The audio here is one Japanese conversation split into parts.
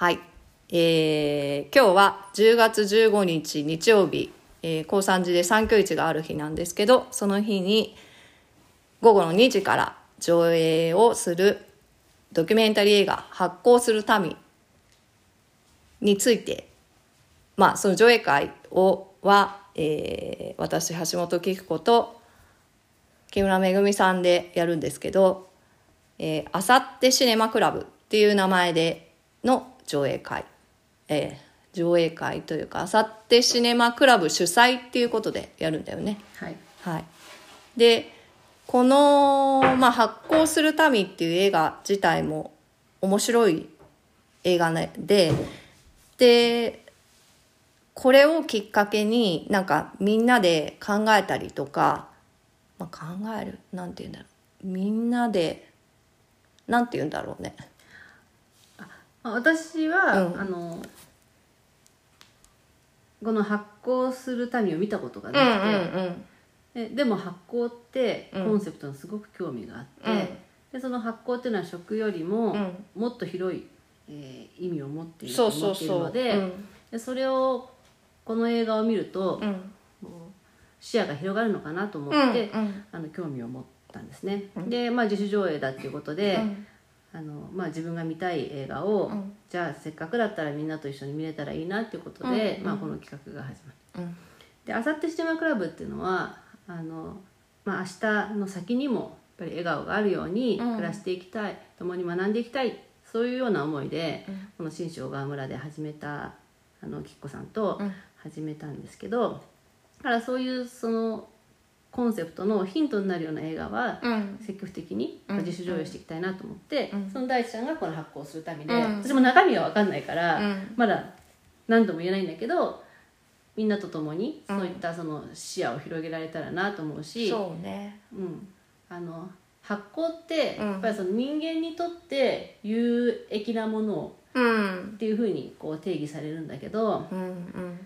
はい。えー、今日は10月15日日曜日、えー、高三寺で三居市がある日なんですけど、その日に午後の2時から上映をするドキュメンタリー映画発行する民について、まあその上映会をは、えー、私橋本紀子と木村めぐみさんでやるんですけど、えー、あさってシネマクラブっていう名前での上映会、えー、上映会というかあさってシネマクラブ主催っていうことでやるんだよね。はい、はい、でこの、まあ、発行する民っていう映画自体も面白い映画ででこれをきっかけになんかみんなで考えたりとか、まあ、考えるなんて言うんだろう。みんなでなんて言うんだろうね私は、うん。あのこの発行する民を見たことがなくて、ででも発行ってコンセプトにすごく興味があって、うん。でその発行っていうのは食よりも、うん。もっと広い、えー意味を持っているそうと思っているのでうん。でそれをこの映画を見ると、うん。視野が広がるのかなと思うんって、うんあの興味を持ったんですね、で、まあ、自主上映だっていうことで、うんあのまあ、自分が見たい映画を、うん。じゃあせっかくだったらみんなと一緒に見れたらいいなっていうことで、まあ、この企画が始まるうん。であさってシネマクラブっていうのはあの、まあ、明日の先にもやっぱり笑顔があるようにうん。暮らしていきたい、共に学んでいきたいそういうような思いで、この信州小川村で始めたあのきっこさんとうん。始めたんですけど、だからそういうそのコンセプトのヒントになるような映画は、うん。積極的にうん。自主上映していきたいなと思って、うん。その第一弾がこの発行するためで、うん。私も中身は分かんないから、うん。まだ何度も言えないんだけどみんなと共にうん。そういったその視野を広げられたらなと思うし、そうね。うん。あの発行ってうん。やっぱりその人間にとって有益なものうん。っていうふうにこう定義されるんだけどうんうん。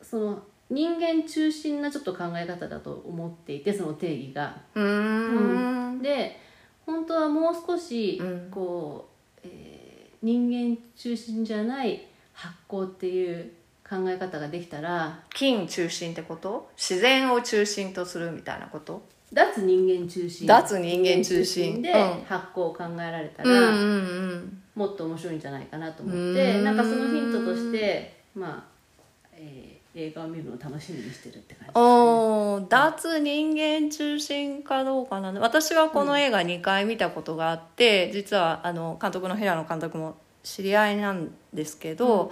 その人間中心なちょっと考え方だと思っていてその定義が。うーん。で本当はもう少しうん。こう、えー人間中心じゃない発行っていう考え方ができたら金中心ってこと？自然を中心とするみたいなこと？脱人間中心。脱人間中心。でうん。発行を考えられたら、うんうんうん。もっと面白いんじゃないかなと思っうてん。なんかそのヒントとしてまあ、えー映画を見るのを楽しみにしてるって感じおー脱人間中心かどうかな私はこの映画2回見たことがあって、実はあの監督の平野監督も知り合いなんですけど、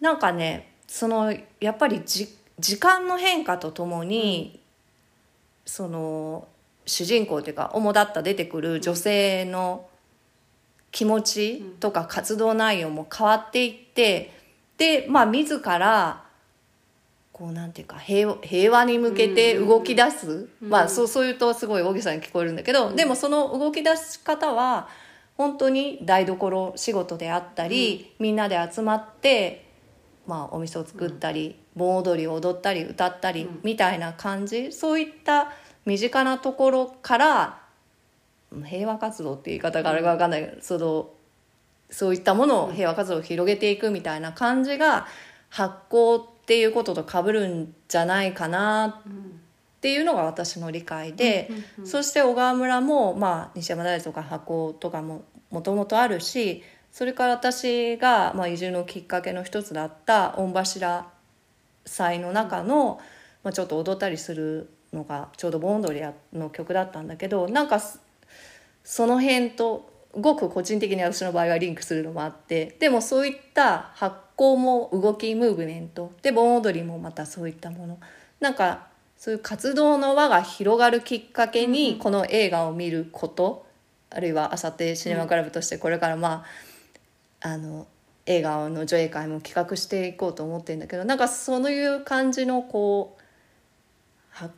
なんかねそのやっぱりじ時間の変化とともに、その主人公というか主だった出てくる女性の気持ちとか活動内容も変わっていってでまあ自らこうなんていうか平和平和に向けて動き出す、まあそうそう言うとすごい大げさに聞こえるんだけど、でもその動き出し方は本当に台所仕事であったり、みんなで集まって、まあ、お店を作ったり、盆踊りを踊ったり歌ったりみたいな感じ、そういった身近なところからうん平和活動って言い方があれか分かんないけど、そのそういったものを平和活動を広げていくみたいな感じが発行っていうことと被るんじゃないかなっていうのが私の理解で、そして小川村も、まあ、西山大とか発行とかももともとあるしそれから私が、まあ、移住のきっかけの一つだった御柱祭の中の、まあ、ちょっと踊ったりするのがちょうど盆踊りの曲だったんだけどなんかそその辺とごく個人的に私の場合はリンクするのもあってでもそういった発行も動きムーブメントで盆踊りもまたそういったもの。なんかそういう活動の輪が広がるきっかけにこの映画を見ること、あるいはあさってシネマクラブとしてこれからまああの映画の上映会も企画していこうと思ってるんだけどなんかそういう感じのこう発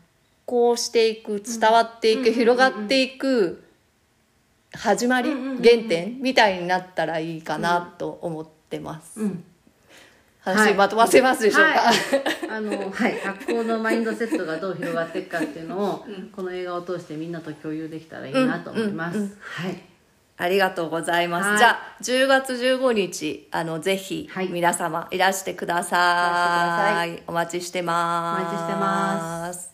行していく伝わっていく、広がっていく始まり、原点みたいになったらいいかなと思ってます。うん。話まとませますでしょうか、はい、あのはい。発行のマインドセットがどう広がっていくかっていうのを、この映画を通してみんなと共有できたらいいなと思います、はい。ありがとうございます。はい。じゃあ、10月15日、あの、ぜひ、はい。皆様、いらしてください。いらしてくださお待ちしてます。お待ちしてます。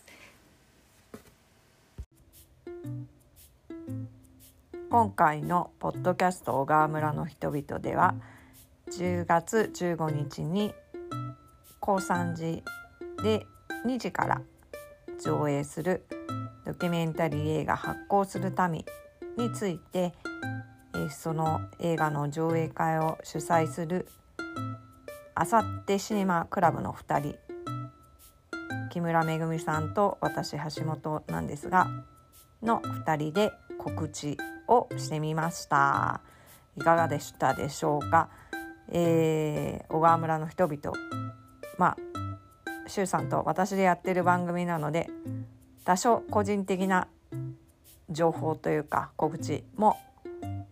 今回のポッドキャスト小川村の人々では10月15日に高山寺で2時から上映するドキュメンタリー映画「発行する民」について、その映画の上映会を主催するあさってシネマクラブの2人木村めぐみさんと私橋本なんですがの2人で告知をしてみました。いかがでしたでしょうか、えー小川村の人々。まあ周さんと私でやってる番組なので多少個人的な情報というか告知も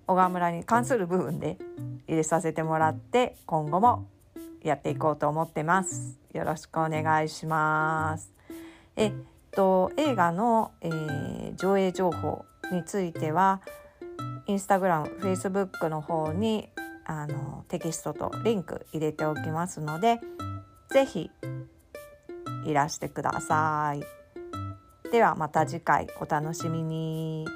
小川村に関する部分で入れさせてもらって今後もやっていこうと思ってます。よろしくお願いします。えっと映画の、えー上映情報についてはインスタグラム、フェイスブックの方にあのテキストとリンク入れておきますのでぜひいらしてください。ではまた次回お楽しみに。